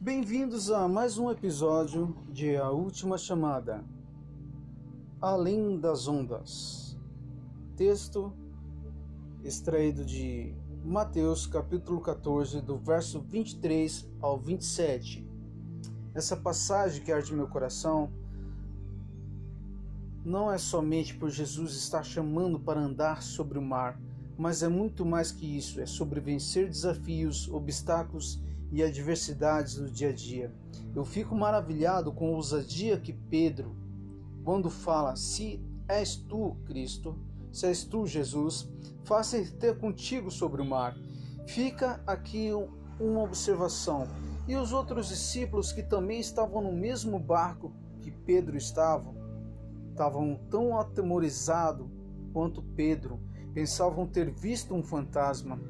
Bem-vindos a mais um episódio de A Última Chamada Além das Ondas. Texto extraído de Mateus capítulo 14, do verso 23 ao 27. Essa passagem que arde meu coração não é somente por Jesus estar chamando para andar sobre o mar, mas é muito mais que isso, é sobre vencer desafios, obstáculos e adversidades do dia a dia. Eu fico maravilhado com a ousadia que Pedro, quando fala: Se és tu, Cristo, se és tu, Jesus, faça ter contigo sobre o mar. Fica aqui uma observação. E os outros discípulos que também estavam no mesmo barco que Pedro estava, estavam tão atemorizados quanto Pedro, pensavam ter visto um fantasma.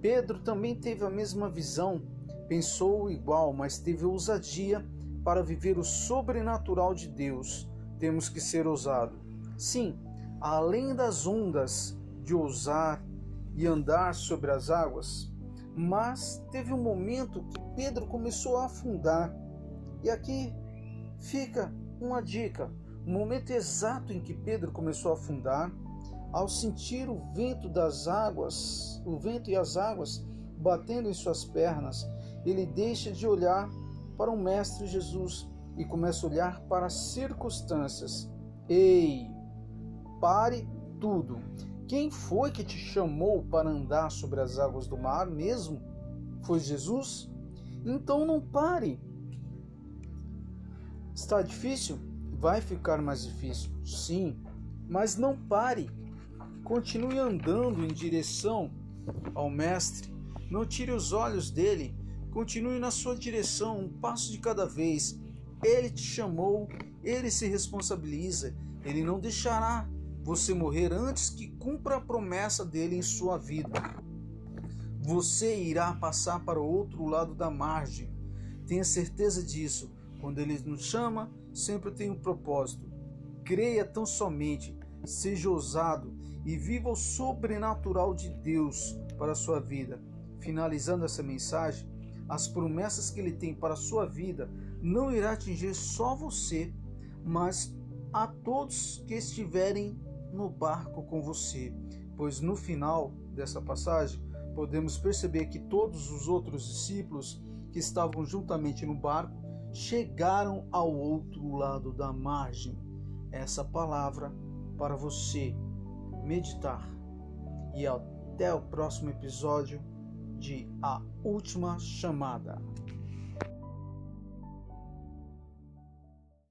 Pedro também teve a mesma visão Pensou igual, mas teve ousadia para viver o sobrenatural de Deus. Temos que ser ousado. Sim, além das ondas de ousar e andar sobre as águas, mas teve um momento que Pedro começou a afundar. E aqui fica uma dica: o momento exato em que Pedro começou a afundar, ao sentir o vento das águas, o vento e as águas batendo em suas pernas, ele deixa de olhar para o Mestre Jesus e começa a olhar para as circunstâncias. Ei, pare tudo. Quem foi que te chamou para andar sobre as águas do mar mesmo? Foi Jesus? Então não pare. Está difícil? Vai ficar mais difícil, sim, mas não pare. Continue andando em direção ao Mestre. Não tire os olhos dele Continue na sua direção, um passo de cada vez. Ele te chamou, ele se responsabiliza, ele não deixará você morrer antes que cumpra a promessa dele em sua vida. Você irá passar para o outro lado da margem. Tenha certeza disso. Quando ele nos chama, sempre tem um propósito. Creia tão somente, seja ousado e viva o sobrenatural de Deus para a sua vida. Finalizando essa mensagem, as promessas que ele tem para a sua vida não irá atingir só você, mas a todos que estiverem no barco com você, pois no final dessa passagem podemos perceber que todos os outros discípulos que estavam juntamente no barco chegaram ao outro lado da margem. Essa palavra para você meditar. E até o próximo episódio de A Última Chamada.